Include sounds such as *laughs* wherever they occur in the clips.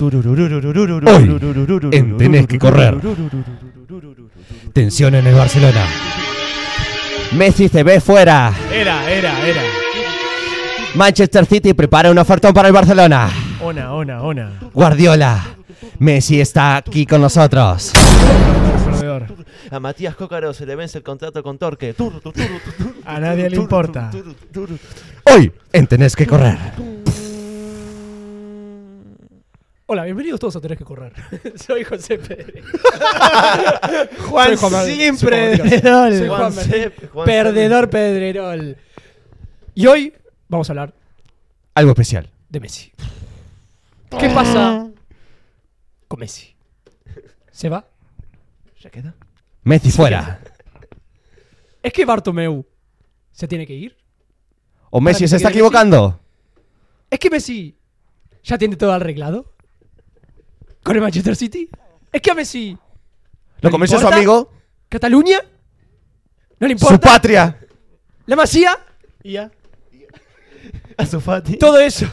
Hoy, en Tenés que correr. Tensión en el Barcelona. Messi se ve fuera. Era, era, era. Manchester City prepara un ofertón para el Barcelona. Ona, ona, ona. Guardiola. Messi está aquí con nosotros. A Matías Cócaro se le vence el contrato con Torque. A nadie le importa. Hoy, en Tenés que correr. Hola, bienvenidos todos a Tenés que correr. *laughs* Soy José Pérez. *laughs* Juan Soy Juan siempre soy Juan Matías. perdedor. Soy Juan Juan Cep, Juan Perdedor Pedrerol. Y hoy vamos a hablar Algo especial. de Messi. ¿Qué pasa con Messi? ¿Se va? ¿Ya queda? Messi fuera. ¿Es que Bartomeu se tiene que ir? ¿O Messi se está Messi. equivocando? ¿Es que Messi ya tiene todo arreglado? ¿Con el Manchester City? ¿Es que a Messi ¿Lo convenció su amigo? ¿Cataluña? ¿No le ¿Su importa? patria? ¿La Masía? Y ya. A su Fati. Todo eso.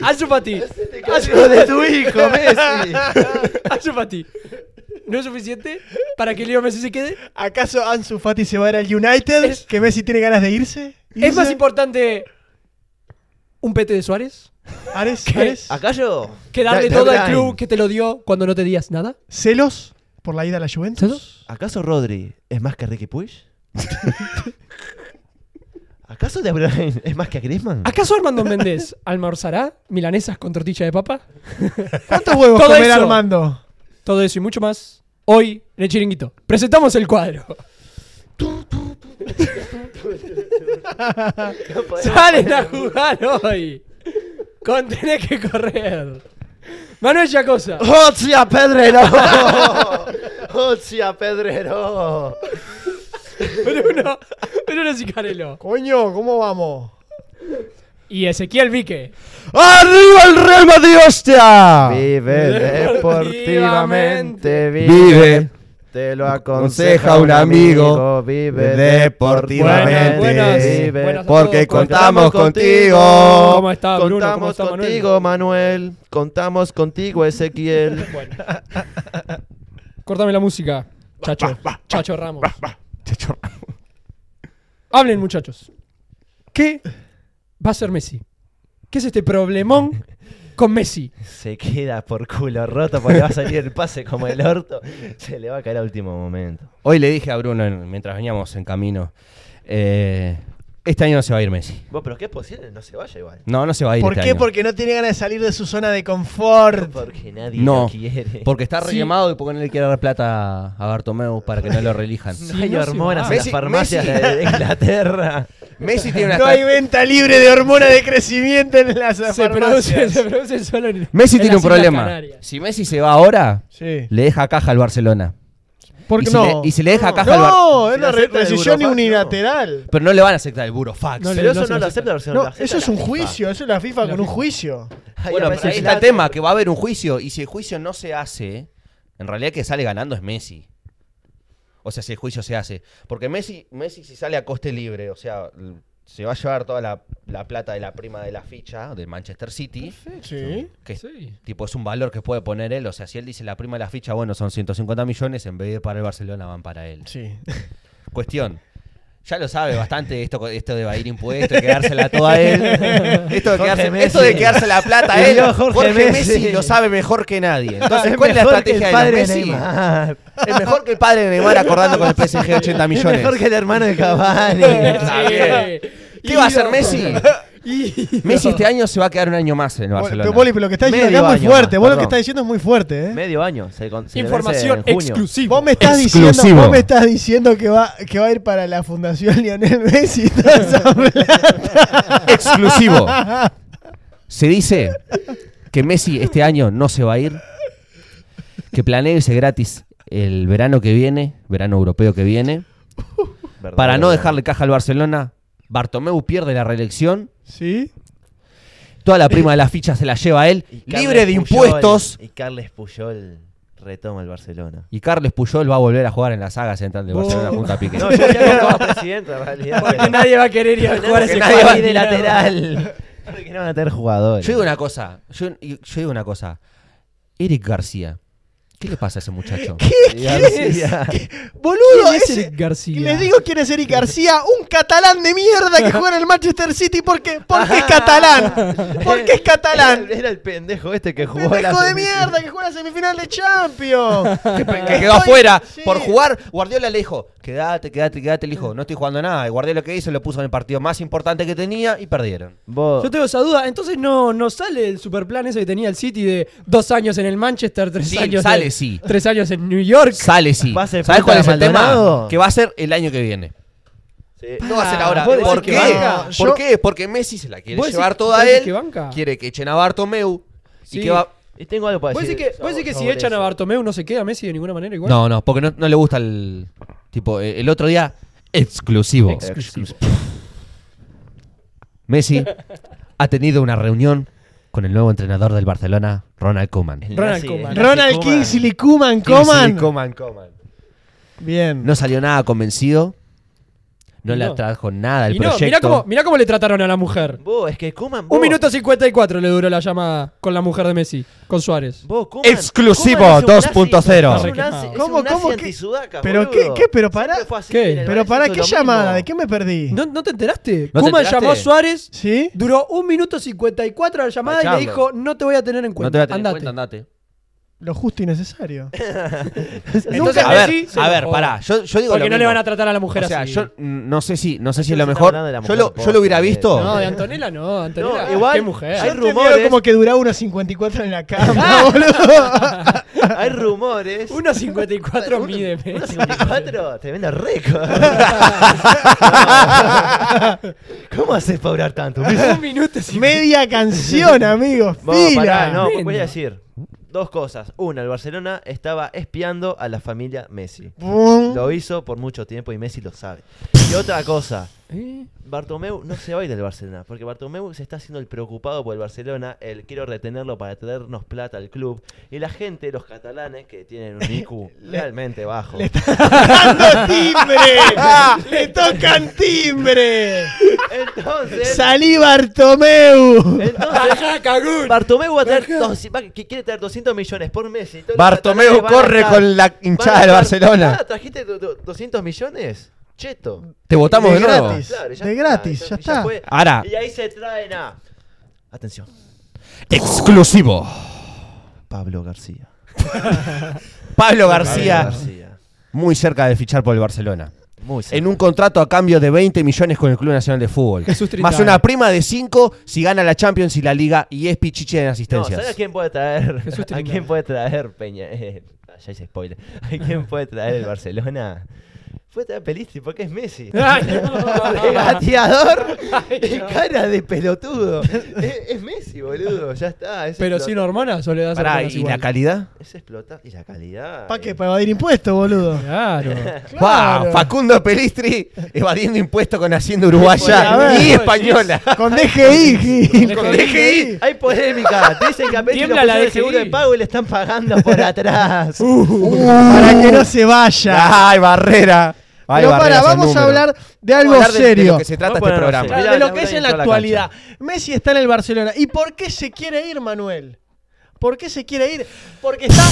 Ansu Fati. Hijo de tu hijo, Messi. Ansu Fati. ¿No es suficiente para que Leo Messi se quede? ¿Acaso Ansu Fati se va a ir al United? Es- ¿Que Messi tiene ganas de irse? ¿Irse? ¿Es más importante un pete de Suárez ¿Ares? ¿Qué? ¿Ares? ¿Acá yo? que darle Da- todo al club que te lo dio cuando no te días nada? ¿Celos por la ida a la Juventus? ¿Celos? ¿Acaso Rodri es más que Ricky Puig? *laughs* ¿Acaso De Bruyne es más que Griezmann? ¿Acaso Armando Méndez almorzará milanesas con tortilla de papa? *laughs* ¿Cuántos huevos Todo comer eso. Armando? Todo eso y mucho más hoy en el chiringuito. Presentamos el cuadro. Salen a jugar hoy. Con tenés que correr. Manuel Yacosa. ¡Hostia, Pedrero! *laughs* ¡Hostia, Pedrero! Bruno, Bruno Sicarello. Coño, ¿cómo vamos? Y Ezequiel Vique. ¡Arriba el Real Madrid, hostia! Vive Deportivamente, deportivamente, Vive. Te lo Aconseja un amigo. Vive Deportivamente. Buenas, Vive. buenas a Porque contamos contigo. ¿Cómo está, Bruno? ¿Cómo Contamos está, Manuel? contigo, Manuel. Contamos contigo, Ezequiel. *laughs* Bueno. Córtame la música. Chacho. Chacho Ramos. Chacho. Hablen, muchachos. ¿Qué va a hacer Messi? ¿Qué es este problemón con Messi? Se queda por culo roto porque va a salir el pase como el orto. Se le va a caer a último momento. Hoy le dije a Bruno en- mientras veníamos en camino. eh, este año no se va a ir Messi. Vos, pero qué es posible, no se vaya igual. No, no se va a ir ¿Por este qué? año. Porque no tiene ganas de salir de su zona de confort. Porque nadie No, lo quiere. Porque está Sí. rellamado y porque no le quiere dar plata a Bartomeu para que no lo *laughs* relijan. no hay hormonas en las farmacias Messi- de Inglaterra. *laughs* Messi tiene una No hay venta libre de hormonas de crecimiento en las Se se produce solo en Messi en tiene un las Islas problema. Canarias. Si Messi se va ahora, Sí. le deja caja al Barcelona. ¿Por Y si, no? le, y si le deja caja al Barcelona. no, es una re- decisión unilateral. Pero no le van a aceptar el burofax. No le- Pero eso se no lo lo acepta. acepta Barcelona. No, eso es la un FIFA. juicio, eso es la FIFA La con un juicio. Ahí Bueno, aparece ahí está el tema, que va a haber un juicio. Y si el juicio no se hace, en realidad el que sale ganando es Messi. O sea, si el juicio se hace. Porque Messi, Messi si sale a coste libre, o sea, se va a llevar toda la, la plata de la prima de la ficha del Manchester City. Sí. Que Sí. tipo es un valor que puede poner él. O sea, si él dice la prima de la ficha, bueno, son 150 millones, en vez de para el Barcelona van para él. Sí. Cuestión. Ya lo sabe bastante esto, esto de evadir impuestos y quedársela toda a él. *laughs* Esto de, quedarse, Messi. esto de quedarse la plata a él. Jorge Jorge, Messi. Messi. lo sabe mejor que nadie. Entonces, Es ¿cuál es la que el estrategia de padre los de Messi? Neymar. Es mejor que el padre de Neymar acordando con el PSG 80 Es millones. mejor que el hermano de Cavani. *laughs* Está bien. ¿Qué va a hacer Messi? Y- *laughs* Messi este año se va a quedar un año más en el Barcelona. Pero, Poli, pero lo que está diciendo Medio acá es muy año fuerte. más, Vos lo que perdón. estás diciendo es muy fuerte, ¿eh? Medio año. Se, con- se le Información vence en junio. exclusiva. Vos me estás Exclusivo. diciendo, vos me estás diciendo que va, que va a ir para la Fundación Lionel Messi toda esa *laughs* plata. Exclusivo. *laughs* Se dice que Messi este año no se va a ir. Que planea irse gratis el verano que viene, verano europeo que viene. Verdad, Para no dejarle caja al Barcelona, Bartomeu pierde la reelección. ¿Sí? Toda la prima de la ficha se la lleva él, Y Carles libre de Puyol- impuestos. Y Carles Puyol retoma el Barcelona. Y Carles Puyol va a volver a jugar en la saga central de Oh. Barcelona junto a Piqué. No, yo ya no presidente en realidad. Porque pero- nadie va a querer ir a jugar Porque ese nadie va a cuadro. de lateral. Porque no van a tener jugadores. Yo digo una cosa, yo, yo digo una cosa. Eric García, ¿qué le pasa a ese muchacho? ¿Qué? *laughs* García. Boludo, ¿Quién es ese- Eric García? Les digo quién es Eric García, un catalán de mierda que *laughs* juega en el Manchester City porque, porque es catalán. *laughs* Porque es catalán. Era, era el pendejo este que jugó la Pendejo de semifinal. mierda que juega la semifinal de Champions. que, que Estoy- quedó afuera sí. por jugar. Guardiola le dijo, quédate, quédate, quédate. Le dijo, no estoy jugando nada. Y Guardiola lo que hizo, lo puso en el partido más importante que tenía y perdieron. Vos, Yo tengo esa duda. Entonces no, no sale el superplan ese que tenía el City de dos años en el Manchester, tres Sí, años sale, en, sí. tres años en New York. Sale, sí. ¿Va a ser ¿Sabes cuál es el de tema? Maldonado? Que va a ser el año que viene. No va a ser Ah, ahora. ¿vos decís ¿Por que qué? banca? ¿Por Yo- qué? Porque Messi se la quiere ¿Vos decís- llevar vos toda a decís él. que banca? Quiere que echen a Bartomeu. Sí. Y que va... Y tengo algo para ¿Vos decir. decís que, vos decís que si sobre echan a eso. Bartomeu no se queda Messi de ninguna manera igual? No, no, porque no, no le gusta el... Tipo, eh, el otro día... Exclusivo. Exclusivo. *laughs* Messi ha tenido una reunión con el nuevo entrenador del Barcelona, Ronald Koeman. El Ronald nazi- Koeman. Ronald Koeman. Kingsley. Coman, Coman. Bien. No salió nada convencido. No, le no. trajo nada del Y no, proyecto. mirá cómo, mirá cómo le trataron a la mujer. Vos, es que Koeman. Un minuto 54 le duró la llamada con la mujer de Messi, con Suárez. Vos, Koeman- Exclusivo Koeman es un 2.0. nazi, Es un nazi, es ¿Cómo, un nazi cómo, qué? antisudaca, Pero boludo. qué, qué, pero para, Siempre fue así, ¿Qué? en el pero Valencia para hizo qué lo llamada, mismo. ¿de qué me perdí? ¿No, no te enteraste? ¿No te enteraste? llamó a Suárez, ¿Sí? duró un minuto 54 la llamada y le dijo, no te voy a tener en No cuenta. te voy a tener en andate. cuenta, andate. Lo justo y necesario. *laughs* Entonces a ver, Messi se a ver, enojó. pará. Yo, yo digo Porque lo no le mismo. van a tratar a la mujer O sea, así. yo mm, no sé si, no sé si es lo mejor. hablando de la Yo mujer lo, yo lo hubiera visto. No, de Antonella no, Antonella. No, igual- qué mujer. Hay Yo te veo rumores. como que duraba unos 54 en la cama, *laughs* *laughs* boludo. Hay rumores. 1.54 mide Messi. 1.54, tremendo récord. ¿Cómo haces para durar tanto? Un minuto y Media canción, amigos. Vamos, Fila. pará, no, voy a decir dos cosas. Una, el Barcelona estaba espiando a la familia Messi. Lo hizo por mucho tiempo y Messi lo sabe. Y otra cosa, ¿Eh? Bartomeu no se va a ir del Barcelona, porque Bartomeu se está haciendo el preocupado por el Barcelona, el quiero retenerlo para traernos plata al club. Y la gente, los catalanes, que tienen un IQ *laughs* realmente bajo. Le está *laughs* tocando timbre. *laughs* Le tocan timbre. Entonces, Salí Bartomeu. entonces. Bartomeu va a traer dos- va- que quiere traer 200 millones por. Entonces, los Bartomeu a corre estar- con la a hinchada del Barcelona. "Ah, ¿Trajiste do- do- 200 millones? Cheto. Te votamos de, De nuevo. gratis. Claro, ya De está, gratis, ya está. fue. Ahora, Y ahí se traen a. Atención, exclusivo. Pablo García. *laughs* Pablo García, García. muy cerca de fichar por el Barcelona. Muy cerca. En un contrato a cambio de 20 millones con el Club Nacional de Fútbol. *laughs* Jesús. Más una prima de 5 si gana la Champions y la Liga y es pichiche en No, asistencias. ¿sabes a quién puede traer? Jesús ¿A quién puede traer Peña? Eh, ya hice spoiler. ¿A quién puede traer el Barcelona? Puede traer Pelistri porque es Messi. *laughs* Ay, no. *laughs* Regateador Ay, y no. cara de pelotudo. es, es Messi, boludo. Ya está. Es Pero explota- sin hormonas o le das Pará, hormonas ¿y igual? la calidad? Es explotar. Y la calidad. ¿Para eh. qué? Para evadir impuestos, boludo. Claro. *laughs* Claro. Facundo Pelistri evadiendo impuestos con Hacienda A Uruguaya ver, y Española. Con DGI. Gil. Con DGI. Hay polémica. Te dicen que a Messi lo Tiembla la pusieron el DGI. seguro de pago y le están pagando por atrás. Para que no se vaya. ¡Ay, Barrera! Pero para, vamos a hablar de algo hablar de- de serio. lo que se trata este programa. de lo que es en la actualidad. Messi está en el Barcelona. ¿Y por qué se quiere ir, Manuel? ¿Por qué se quiere ir? Porque está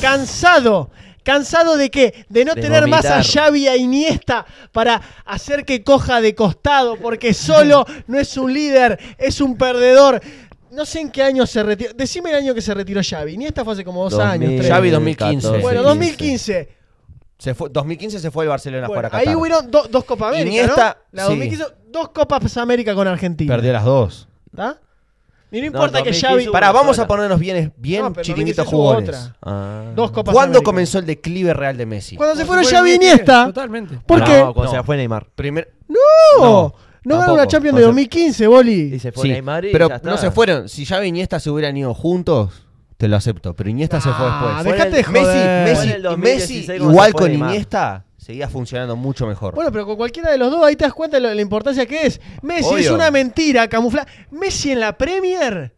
cansado. ¿Cansado de qué? De no De tener más a. Xavi a Iniesta para hacer que coja de costado, porque solo no es un líder, es un perdedor. No sé en qué año se retiró. Decime el año que se retiró Xavi. Iniesta fue hace como dos años. tres. Xavi 2015. Bueno, 2015. 2015. Se fue, 2015 se fue el Barcelona a Bueno, jugar a ahí Qatar. hubieron do- dos Copas América, Iniesta, ¿no? La sí. 2015, dos Copas América con Argentina. Perdió las dos. ¿Está? Y no No, importa que 2015 Xavi... Pará, vamos a ponernos bien, bien No, pero chiquititos 2016 hubo jugones. Ah. Dos Copas ¿Cuándo América. comenzó el declive real de Messi? Cuando se Cuando fueron fue Xavi y Iniesta. Totalmente. ¿Por no, qué? cuando No. se fue Neymar. Primer, No, No, no ganó la Champions de O sea, 2015, Boli. Y se fue sí, Neymar y pero ya está. no se fueron. Si Xavi y Iniesta se hubieran ido juntos, te lo acepto. Pero Iniesta se fue Ah, después. Fue dejate de Messi, joder. Messi, Fue en el y 2016 Messi cuando igual con. Iniesta, seguía funcionando mucho mejor. Bueno, pero con cualquiera de los dos ahí te das cuenta de lo- la importancia que es. Messi es una mentira camuflada. Messi en la Premier.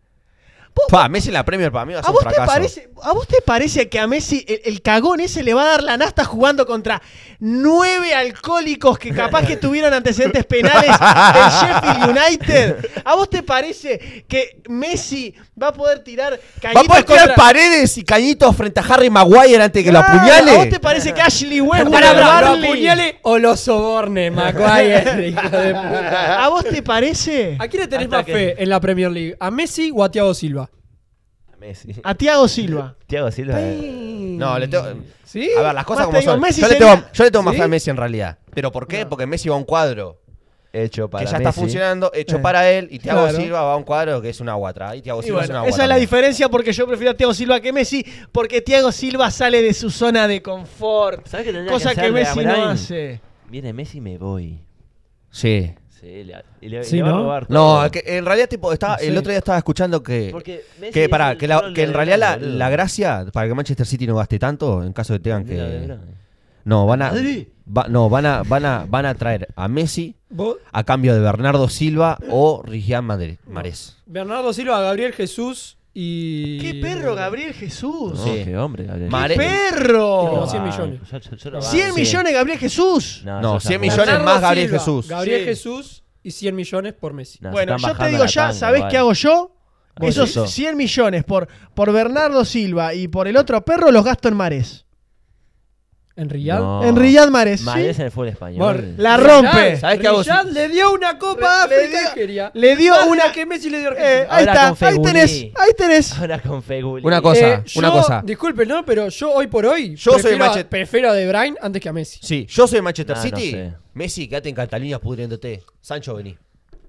Pa, Messi en la Premier para mí va a ¿A ser un vos, te parece, ¿A vos te parece que a Messi el, el cagón ese le va a dar la nasta jugando contra nueve alcohólicos que capaz que tuvieron antecedentes penales del *laughs* Sheffield United? ¿A vos te parece que Messi va a poder tirar Va a cañitos poder tirar contra... paredes y cañitos frente a Harry Maguire antes de que lo apuñale. ¿A vos te parece que Ashley pará, ¿Lo apuñale o lo soborne, Maguire? *laughs* hijo de puta? ¿A vos te parece? ¿A quién le tenés Hasta más que- fe en la Premier League? ¿A Messi o a Thiago Silva? Messi. A Thiago Silva. *laughs* Thiago Silva. eh, No, le tengo. ¿Sí? A ver, las cosas Más como te digo, son. Messi yo, le tengo, yo le tengo más ¿Sí? fe a Messi en realidad. ¿Pero por qué? Porque Messi va a un cuadro Hecho para que ya está Messi. funcionando, hecho Eh. para él, y Thiago Claro. Silva va a un cuadro que es una guatra. Y Thiago Y Silva es una esa guatra. es la diferencia porque yo prefiero a Thiago Silva que Messi, porque Thiago Silva sale de su zona de confort. ¿Sabes qué tendría Cosa que que, Messi no hace. Viene Messi y me voy. Sí. Sí, le, le, Sí, le va a ¿no? No, que en realidad, tipo, estaba, el otro día estaba escuchando que. Porque Messi Que, pará, que, la- que en realidad la, la gracia para que Manchester City no gaste tanto, en caso de que tengan que. No, van a. Madrid. Va- no, van a, van a, van a traer a Messi ¿Vos? a cambio de Bernardo Silva o Madre- Marés. Bernardo Silva, Gabriel Jesús y. ¡Qué perro, Gabriel Jesús! No, Sí. qué hombre, Gabriel. Mare- ¡Qué Como perro! 100 millones. Yo- yo- yo lo banco. 100 millones, Gabriel Jesús. No, No, yo 100 tampoco. millones Bernardo más Gabriel Silva, Jesús. Gabriel Sí. Jesús y 100 millones por Messi. No, bueno, yo te digo ya, tanga, ¿sabés qué hago yo? ¿Qué Esos es eso? 100 millones por, por Bernardo Silva y por el otro perro los gasto en Mares. ¿En Riyadh? No. En Riyad Mares. Mares en el fútbol español. Bueno, La rompe. ¿Sabés qué hago? Riyadh le dio una Copa Le- le África Nigeria. le dio una- la que Messi le dio a Argentina. Eh, ahí Ahora está, con ahí Feguli. tenés, ahí tenés. Ahora con Feguli. Una cosa, Eh, una yo- cosa. Disculpen, ¿no? Pero yo hoy por hoy Yo soy prefiero, a- Manchester- prefiero a De Bruyne antes que a Messi. Sí, yo soy Manchester no City. sé. Messi, quédate en Cataluña pudriéndote. Sancho, vení.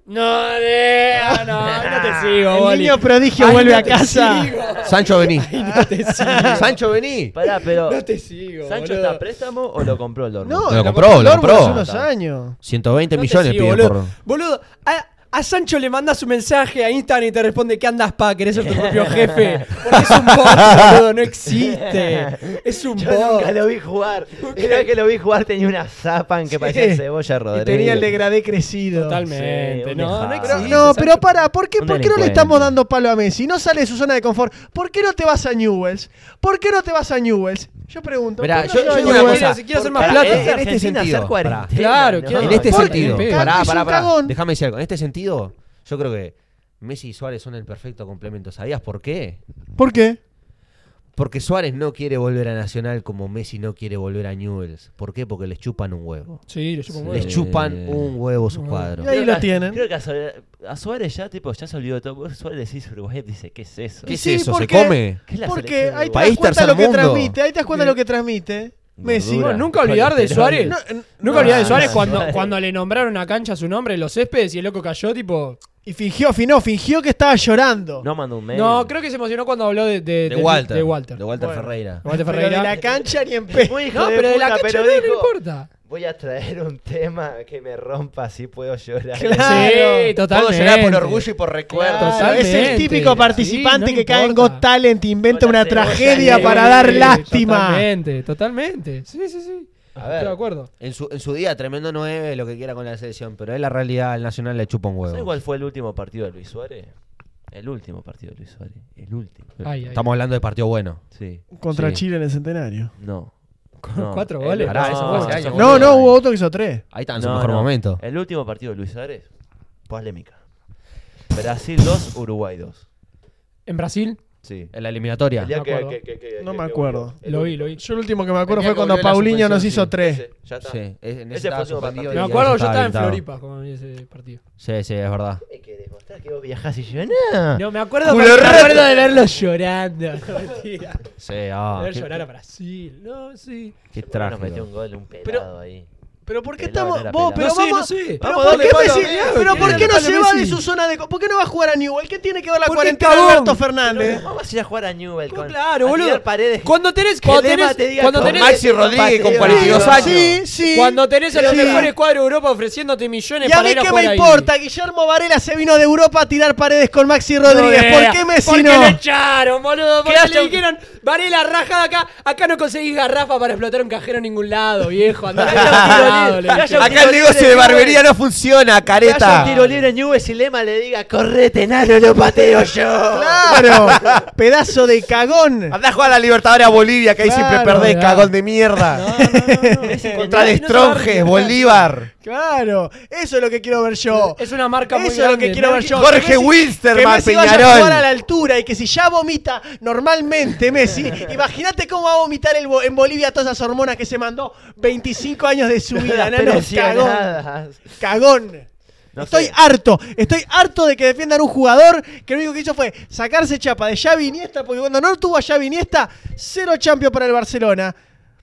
No, de, *laughs* no, no, te sigo, El Boli. niño prodigio Ahí vuelve no a te casa. sigo. Sancho, vení. No te *laughs* sigo. Sancho, vení. Pará, pero. No te sigo. ¿Sancho boludo. está a préstamo o lo compró el Dortmund? No, Lo lo compró, compró lo compró. hace unos Ah, años. 120 No te millones sigo, piden boludo. por. Boludo, a, a Sancho le mandas un mensaje a Instagram y te responde ¿Qué andas pa? ¿Querés ser tu propio jefe? Porque es un bot, boludo, no existe. Es un Yo bot. nunca lo vi jugar. Cada vez que lo vi jugar tenía una zapan que parecía cebolla Y Rodríguez. tenía el degradé crecido. Totalmente. Sí, no, no dejado. existe. Pero, no, Sancho. pero para, ¿por qué, ¿por qué no le estamos dando palo a Messi? No sale de su zona de confort. ¿Por qué no te vas a Newells? ¿Por qué no te vas a Newells? Yo pregunto. Mirá, ¿por qué yo- yo digo una cosa. Si quiere hacer más plata. en- este sentido, Claro, quiero- En este sentido, pará, pará, pará. Déjame decir algo. En este sentido, yo creo que Messi y Suárez son el perfecto complemento. ¿Sabías por qué? ¿Por qué? Porque Suárez no quiere volver a Nacional como Messi no quiere volver a Newells. ¿Por qué? Porque les chupan un huevo. Sí, le chupo un Les huevo. chupan un huevo sus cuadros. Y ahí Creo lo tienen. Creo que a Suárez, a Suárez ya, tipo, ya se olvidó de todo. Suárez decís Uruguay, dice, ¿qué es eso? ¿Qué es Sí, eso? ¿por ¿Se come? ¿Qué es la Porque ahí te das cuenta lo que transmite. Ahí te das cuenta lo que transmite. Messi. Gordura. Bueno, nunca olvidar de Suárez. No, eh, Nunca olvidar de Suárez no, cuando, Suárez. cuando le nombraron una cancha a su nombre, los céspedes, y el loco cayó, tipo. Y fingió, finó, fingió que estaba llorando. No mandó un mail. No, creo que se emocionó cuando habló de, de, De de- Walter. de Walter. De Walter Bueno. Ferreira. Walter Pero Ferreira. la cancha ni en pe. Muy hijo No, pero de la puta, cancha pero no, no dijo, importa. Voy a traer un tema que me rompa, así puedo llorar. Claro. Sí, totalmente. Puedo llorar por orgullo y por recuerdo. Claro, Totalmente. es el típico participante Sí, no que cae en importa. Got Talent e inventa Con la una cebolla tragedia para dar Sí, lástima. Totalmente, totalmente. Sí, sí, sí. A ver. Estoy de acuerdo. En su, en su día, tremendo 9, lo que quiera con la selección. Pero es la realidad, al Nacional le chupa un ¿Sabes huevo. cuál fue el último partido de Luis Suárez? El último partido de Luis Suárez. El último. Ay, ay. Estamos hablando de partido bueno. Sí. Contra Sí. Chile en el centenario. No. No. cuatro El- goles. Pará, eso fue hace no, años, No, boludo. no, hubo otro que hizo tres. Ahí está en su No, mejor no. momento. El último partido de Luis Suárez. Polémica. Brasil 2, Uruguay 2. En Brasil, Sí. En la eliminatoria. El día me que- acuerdo. que- que- que- No que- me acuerdo. lo vi, lo vi. Yo el último que me acuerdo fue cuando Paulinho nos hizo tres. Ese, ya está. Sí, en ese Ese fue su partido. Me acuerdo, yo estaba en. Floripa cuando vi ese partido. Sí, sí, es verdad. Hay que demostrar que vos viajás y yo no. No, me acuerdo, me acuerdo de verlo llorando. *laughs* Sí, ah. ver qué- llorar a Brasil. No, sí. Qué Nos trágico. metió un gol, un pelado ahí. Pero ¿por qué estamos.? vos, pero No vamos, no sé. Pero ¿por qué, palo, Messi- claro, pero ¿quién ¿por le qué no a se va de su zona de. ¿Por qué no va a jugar a Newell? ¿Qué tiene que ver la Porque cuarentena de. Alberto Fernández? Vamos a ir a jugar a Newell con claro, a boludo. paredes. Cuando tenés, Que cuando tenés, te cuando tenés, Maxi Rodríguez con Pateo. 42 años. Sí, sí. cuando tenés a los mejores cuadros de Europa ofreciéndote millones ¿Y a para mí ir a qué jugar me ahí. importa? Guillermo Varela se vino de Europa a tirar paredes con Maxi Rodríguez. ¿Por qué Messi Porque no? lo echaron, boludo. Porque le dijeron, Varela, raja de acá. Acá no conseguís garrafa para explotar un cajero en ningún lado, viejo. Andá *laughs* Que haya un al tiro lado, libre, le que dije. Acá el negocio de barbería no funciona, Que careta. un tiro libre en Newell's y Lema le diga, correte, nano, lo pateo yo. Claro, *laughs* pedazo de cagón. Andá a jugar a la Libertadores a Bolivia, que ahí siempre perdés, cagón de mierda. No, no, no, Contra tenía- de Stronges, Bolívar. Claro, eso es lo que quiero ver yo. Es una marca muy Eso es lo que quiero ver yo. Jorge Que Messi- que Wilstermann, Messi vaya a Peñarol. jugar a la altura y que si ya vomita normalmente Messi, imagínate cómo va a vomitar el en Bolivia todas esas hormonas que se mandó 25 años de su *laughs* vida, nano, cagón, cagón. No estoy sé. harto, estoy harto de que defiendan un jugador que lo único que hizo fue sacarse chapa de Xavi Iniesta, porque cuando no tuvo a Xavi Iniesta, cero champion para el Barcelona.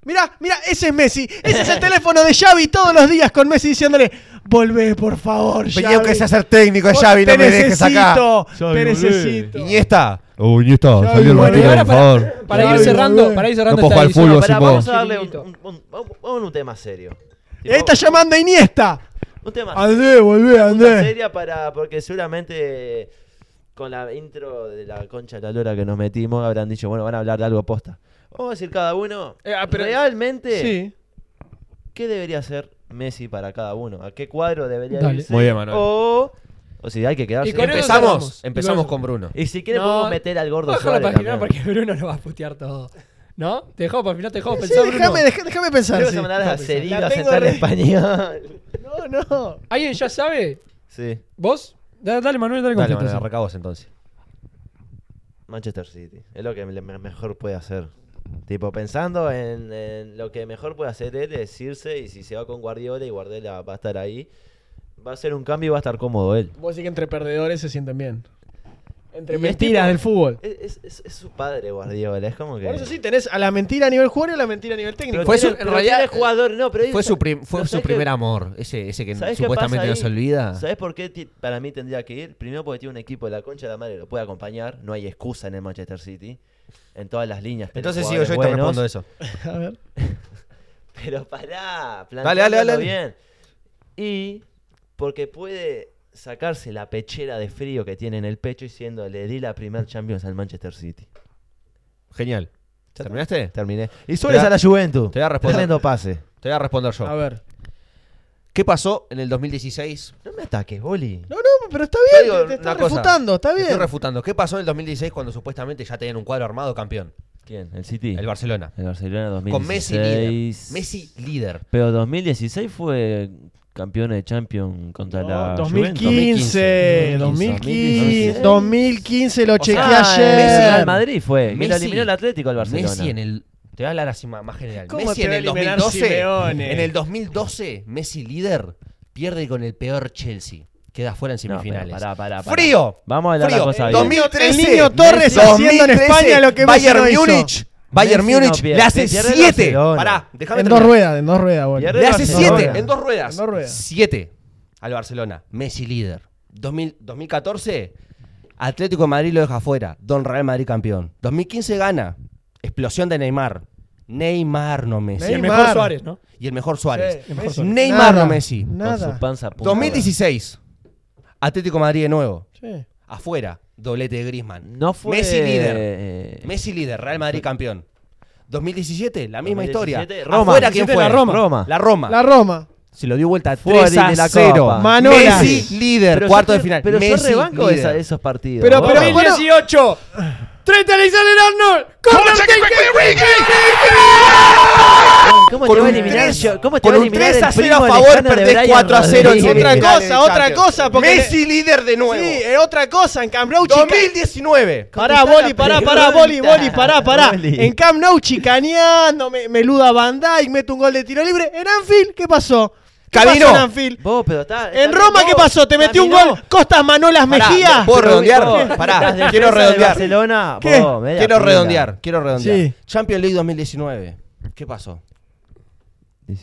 Mirá, mirá, ese es Messi. Ese es el teléfono de Xavi todos los días con Messi diciéndole, volvé por favor, Xavi. que sea ser técnico de Xavi, no me dejes acá. Xavi, Te volvé. necesito. Iniesta. Oh, Iniesta, salió el ahora por para- favor. Para ir cerrando, volvé. para ir cerrando No puedo esta edición. fútbol, vamos a darle un, tema serio. Ahí está llamando a Iniesta. Un tema André, volvé, André. seria para porque seguramente con la intro de la concha de la lora que nos metimos habrán dicho bueno van a hablar de algo posta vamos a decir cada uno Eh, ah, pero- realmente Sí. qué debería hacer Messi para cada uno a qué cuadro debería Dale. irse Muy bien, Manuel. o o si hay que quedarse Y con eso Empezamos, cerramos. empezamos con con Bruno. y si quiere No, podemos meter al gordo Suárez para final también. porque Bruno lo va a putear todo. ¿No? Te dejamos para el final, te dejamos Sí, pensar, Bruno. déjame, déjame, déjame pensar. Sí. a La Cedillo a tengo sentar re- en español *laughs* No, no. ¿Alguien ya sabe? sí ¿Vos? Da- Dale, Manuel, dale Dale, confianza. Manuel, arranca vos entonces. Manchester City. Es lo que me- me- mejor puede hacer. Tipo, pensando en, en lo que mejor puede hacer él es irse y si se va con Guardiola y Guardiola va a estar ahí, va a ser un cambio y va a estar cómodo él. Vos decís que entre perdedores se sienten bien. Entre Y mentiras tipo- del fútbol. Es, es- es- su padre Guardiola, es como que... Por eso sí, tenés a la mentira a nivel jugador y a la mentira a nivel técnico. Pero Fue tiene- su- en realidad, tiene jugador, no, pero Fue su, prim- fue su ¿sabes primer qué- amor, ese, ese que ¿sabes qué supuestamente no se olvida. ¿Sabes por qué para mí tendría que ir? Primero porque tiene un equipo de la concha de la madre que lo puede acompañar, no hay excusa en el Manchester City. En todas las líneas. Entonces sigo yo y te respondo eso. *laughs* A ver. *laughs* Pero pará, Dale, dale, dale, bien. Y porque puede sacarse la pechera de frío que tiene en el pecho diciendo le di la primer Champions al Manchester City. Genial. ¿Terminaste? Terminé. Y Te a la Juventus. te voy a responder. Tremendo pase. Te voy a responder yo. A ver. ¿Qué pasó en el 2016? No me ataques, Boli. No, no, pero está Te bien. digo Te, te una cosa. refutando, está Te bien. Estoy refutando. ¿Qué pasó en el 2016 cuando supuestamente ya tenían un cuadro armado campeón? ¿Quién? ¿El City? El Barcelona. El Barcelona 2016. Con Messi líder. Messi líder. Pero 2016 fue campeón de Champions contra No, la 2015, 2015, 2015 lo Juventus. chequeé Messi ayer. al Madrid fue. Que lo Messi- eliminó el Atlético al Barcelona. Messi en el. Te voy a hablar así más, más general. ¿Cómo Messi te en el eliminar 2012. Simeone? En el 2012, Messi líder pierde con el peor Chelsea. Queda fuera en No, semifinales. pará, pará, pará. ¡Frío! Vamos a hablar la cosa El bien. niño- 2013, el niño Torres Messi, haciendo en 2013, España lo que Messi Bayern no hizo. Múnich. Bayern Messi no Múnich pierde, le hace pierde el 7. Barcelona. Pará, déjame En dos ruedas, en dos ruedas, boludo. Le hace Barcelona. 7 en dos ruedas. En dos ruedas. 7 al Barcelona. Messi líder. 2000 2014, Atlético de Madrid lo deja fuera. Don Real Madrid campeón. 2015 gana. Explosión de Neymar. Neymar no Messi. Y el mejor Suárez, ¿no? Y el mejor Suárez. Sí, El mejor Messi. Suárez. Neymar Nada, no Messi. Con su panza punta. 2016, Atlético Madrid de nuevo. Sí. Afuera. Doblete de Griezmann. No fue... Messi líder. eh, Messi líder. Real Madrid campeón. 2017, la misma 2017, historia. Roma. Afuera, ¿quién 2017 fue? la Roma. Roma. La Roma. La Roma. Se lo dio vuelta Fuera 3 a de la 0. Copa. Manolas. Messi líder, Pero cuarto yo de final. Pero yo Messi rebanco esa- esos partidos. Pero- pero- 2018. 30 Alexander Arnold. Corner ¿Cómo Con te va a un eliminar, 3 yo- cómo te con va a un eliminar 3 a el 0 primo a favor, perdés Brian 4 a 0 en Rodríguez? Otra cosa, otra cosa, porque- Messi líder de nuevo. Sí, otra cosa. En Camp Nou, chica- 2019. Pará, *laughs* Boli, pará, pará. Boli, Boli, pará, pará. En Camp Nou, chicaneando, me, meluda Van Dijk, mete un gol de tiro libre. En Anfield, ¿qué pasó? ¿Qué Camino. pasó en Anfield? Vos, pero está, En está Roma, bien, ¿qué vos. pasó? ¿Te metió un Caminó. gol Costas Manolas Mejía? ¿puedo Pero redondear? vos, Pará, quiero de redondear. Barcelona, ¿Qué? vos, Quiero redondear, quiero redondear. Sí. Champions League 2019. ¿Qué pasó?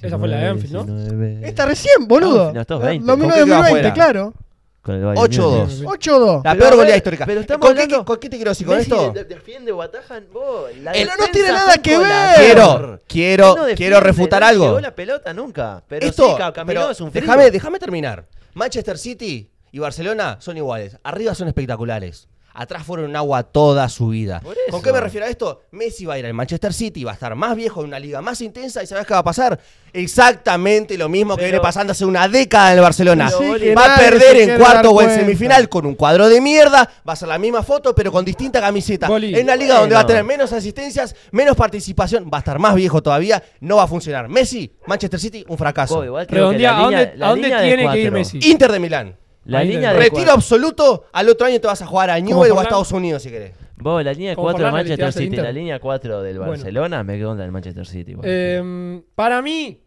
Esa fue la de Anfield, ¿no? 19. Esta recién, boludo. No, estos 20. 2009, ¿Con qué quedó 2020, afuera? claro. Con el Bayern 8-2. Múnich. 8-2. La Pero peor goleada histórica. pero estamos ¿Con, qué, hablando- ¿Con qué te quiero decir con Messi esto? de- defiende Watahan, vos. La Pero no defensa tiene fue nada que ver. Quiero, quiero, No defiende, quiero refutar no algo. llegó la pelota nunca. Pero Esto, sí, ca- caminó, pero es un frío. déjame, déjame terminar. Manchester City y Barcelona son iguales. Arriba son espectaculares. Atrás fueron un agua toda su vida. ¿Con qué me refiero a esto? Messi va a ir al Manchester City, va a estar más viejo en una liga más intensa y ¿sabes qué va a pasar? Exactamente lo mismo que Pero- viene pasando hace una década en el Barcelona. Pero, va a nadie se perder en quiere cuarto dar o en cuenta. semifinal con un cuadro de mierda, va a ser la misma foto pero con distinta camiseta. Boli. En una liga donde va a tener menos asistencias, menos participación, va a estar más viejo todavía, no va a funcionar. Messi, Manchester City, un fracaso. Bo, igual creo que Redondea, la ¿a línea- dónde, la a dónde línea de tiene que ir cuatro. Messi? Inter de Milán. La línea de- Retiro cuatro. absoluto, al otro año te vas a jugar a Newell o a. Estados Unidos si querés. Vos, la línea de Como 4 de Forlán, le Manchester City, la línea 4 del Bueno. Barcelona, me quedo con la del Manchester City. Eh, para mí,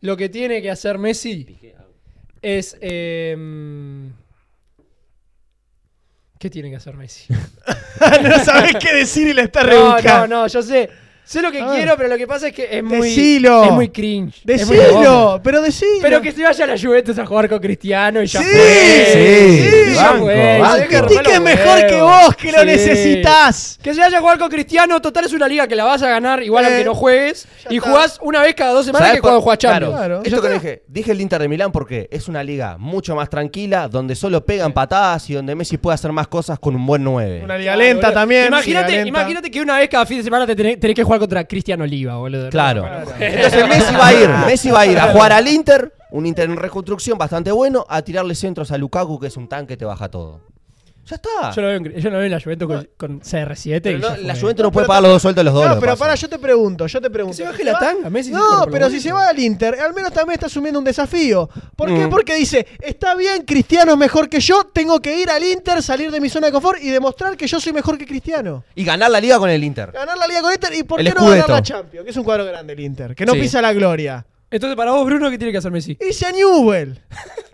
lo que tiene que hacer Messi es. eh, ¿Qué tiene que hacer Messi? *laughs* *laughs* no sabés qué decir y le está No, rebuscando. no, no, yo sé. Sé lo que quiero, pero lo que pasa es que es muy. Decilo. Es muy cringe. es muy goma. Decilo, pero decilo. Pero que se vaya a la Juventus a jugar con Cristiano y ya Sí, fue. sí, Y ya fue. banco. Mejor que vos, que lo Sí. necesitas. Que se vaya a jugar con Cristiano, total es una liga que la vas a ganar igual Eh, aunque no juegues. Y está. jugás una vez cada dos semanas ¿Sabés que cuando jugás Champions. Claro, Claro. esto que dije, dije el Inter de Milán porque es una liga mucho más tranquila, donde solo pegan patadas y donde Messi puede hacer más cosas con un buen 9. Una liga Claro, lenta boludo. también. Imagínate, liga lenta. imagínate que una vez cada fin de semana te tenés, tenés que jugar contra Cristiano Oliva, boludo. Claro. Entonces Messi va a ir, *laughs* Messi va a ir a jugar al Inter, un Inter en reconstrucción bastante bueno, a tirarle centros a Lukaku, que es un tanque, te baja todo. Ya está. Yo lo veo en, yo lo veo en la Juventus con, con CR7. Pero y no, ya la. Juventus no puede pagar los dos sueldos de los dos. No, lo que pero pasa. para, yo te pregunto, yo te pregunto. Que se baje la va- tanga, Messi se No, pero si se va al Inter, al menos también está asumiendo un desafío. ¿Por qué? Mm. Porque dice, está bien, Cristiano es mejor que yo, tengo que ir al Inter, salir de mi zona de confort y demostrar que yo soy mejor que Cristiano. Y ganar la liga con el Inter. Ganar la Liga con Inter y por El qué no ganar Scudetto. la Champions, que es un cuadro grande el Inter, que no Sí. pisa la gloria. Entonces, para vos, Bruno, ¿qué tiene que hacer Messi? Irse a *laughs* Newell.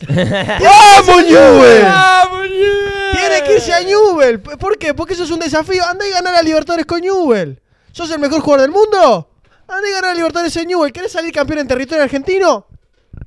¡Vamos, Newell! ¡Vamos, yeah! Tiene que irse a Newell. ¿Por qué? Porque eso es un desafío. Anda y ganar a Libertadores con Newell. ¿Sos el mejor jugador del mundo? Anda y ganar a Libertadores en Newell. ¿Querés salir campeón en territorio argentino?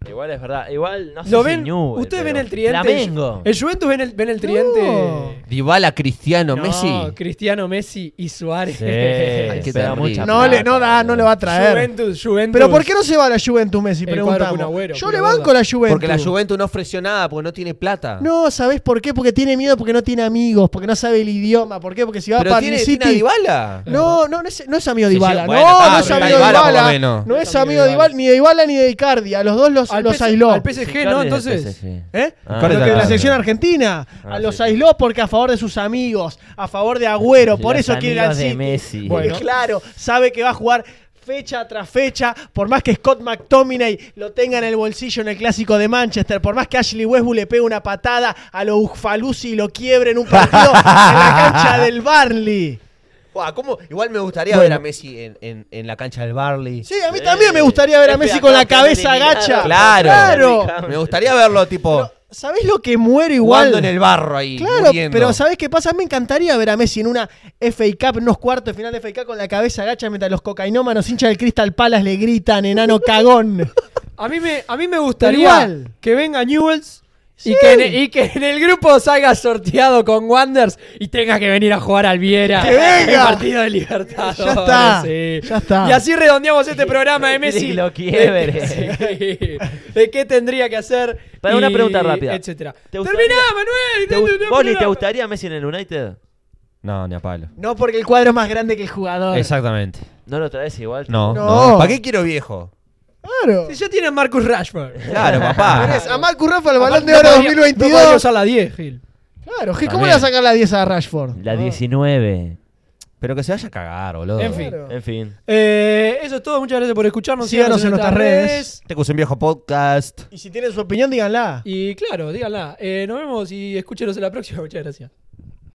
Igual es verdad. Igual no sé ¿Lo si ven? Newell, ¿Ustedes pero ven el tridente? Flamengo. ¿El Juventus ven el, ven el tridente? No. Dybala, Cristiano, No, Messi. Cristiano, Messi y Suárez. Sí, *laughs* Ay, qué pega terrible. mucha No, le, no da, no le va a traer. Juventus, Juventus. Pero ¿por qué no se va a la Juventus Messi? Preguntamos. Agüero, Yo le banco la Juventus. Porque la Juventus no ofreció nada, porque no tiene plata. No, ¿sabés por qué? Porque tiene miedo, porque no tiene amigos, porque no sabe el idioma. ¿Por qué? Porque si va Pero para tiene, el tiene a City. Dybala. No, no, no es, no es amigo de Dybala. sí, no, bueno, está, no es pero amigo de Dybala. No No es amigo de Dybala, ni de Dybala ni de Icardi. A los dos los, Al los aisló. al PSG, ¿no? Entonces. ¿Eh? Ah, lo que de la claro. selección argentina. Ah, a los sí. aisló porque a favor de sus amigos, a favor de Agüero, por Los eso quiere al City. Messi. Bueno, claro, sabe que va a jugar fecha tras fecha, por más que Scott McTominay lo tenga en el bolsillo en el clásico de Manchester, por más que Ashley Westwood le pegue una patada a lo Uffalusi y lo quiebre en un partido en la cancha del Barnley. Buah, ¿cómo? Igual me gustaría Bueno. ver a Messi en, en- en la cancha del Barley. Sí, a mí también me gustaría ver a Messi con la cabeza agacha. Claro. Claro. Me gustaría verlo tipo ¿Sabés lo que muero igual? jugando en el barro ahí. Claro, muriendo. pero ¿sabés qué pasa? Me encantaría ver a Messi en una FA Cup, en unos cuartos de final de FA Cup con la cabeza agacha mientras los cocainómanos hinchas del Crystal Palace le gritan, enano cagón. *laughs* A mí me, a mí me gustaría igual. que venga Newells Sí. y, que en, y que en el grupo salga sorteado con Wanders y tenga que venir a jugar al Viera. ¡Que venga! El partido de Libertadores. Ya está, sí. ya está. Y así redondeamos este programa de Messi. Y lo quiebre. Sí. De qué tendría que hacer. Para una pregunta rápida. Etcétera. ¿Te gustaría- Terminá, Manuel. ¿Te Te- gust- te- te- Boli, ¿te programa. gustaría Messi en el United? No, ni a palo. No porque el cuadro es más grande que el jugador. Exactamente. ¿No lo traes igual? No, No. no. ¿Para qué quiero viejo? Claro. Si ya tiene a Marcus Rashford. Claro, papá. *laughs* Tenés a Marcus Rafa, el balón de oro podría- No podría 2022. usar la 10, Gil. Claro, Gil, ¿cómo le va a sacar la 10 a Rashford? La 19. Pero que se vaya a cagar, boludo. En fin. Claro. En fin. Eh, eso es todo. Muchas gracias por escucharnos. Síganos en nuestras redes. Te un viejo podcast. Y si tienen su opinión, díganla. Y claro, díganla. Eh, nos vemos y escúchenos en la próxima. *laughs* Muchas gracias.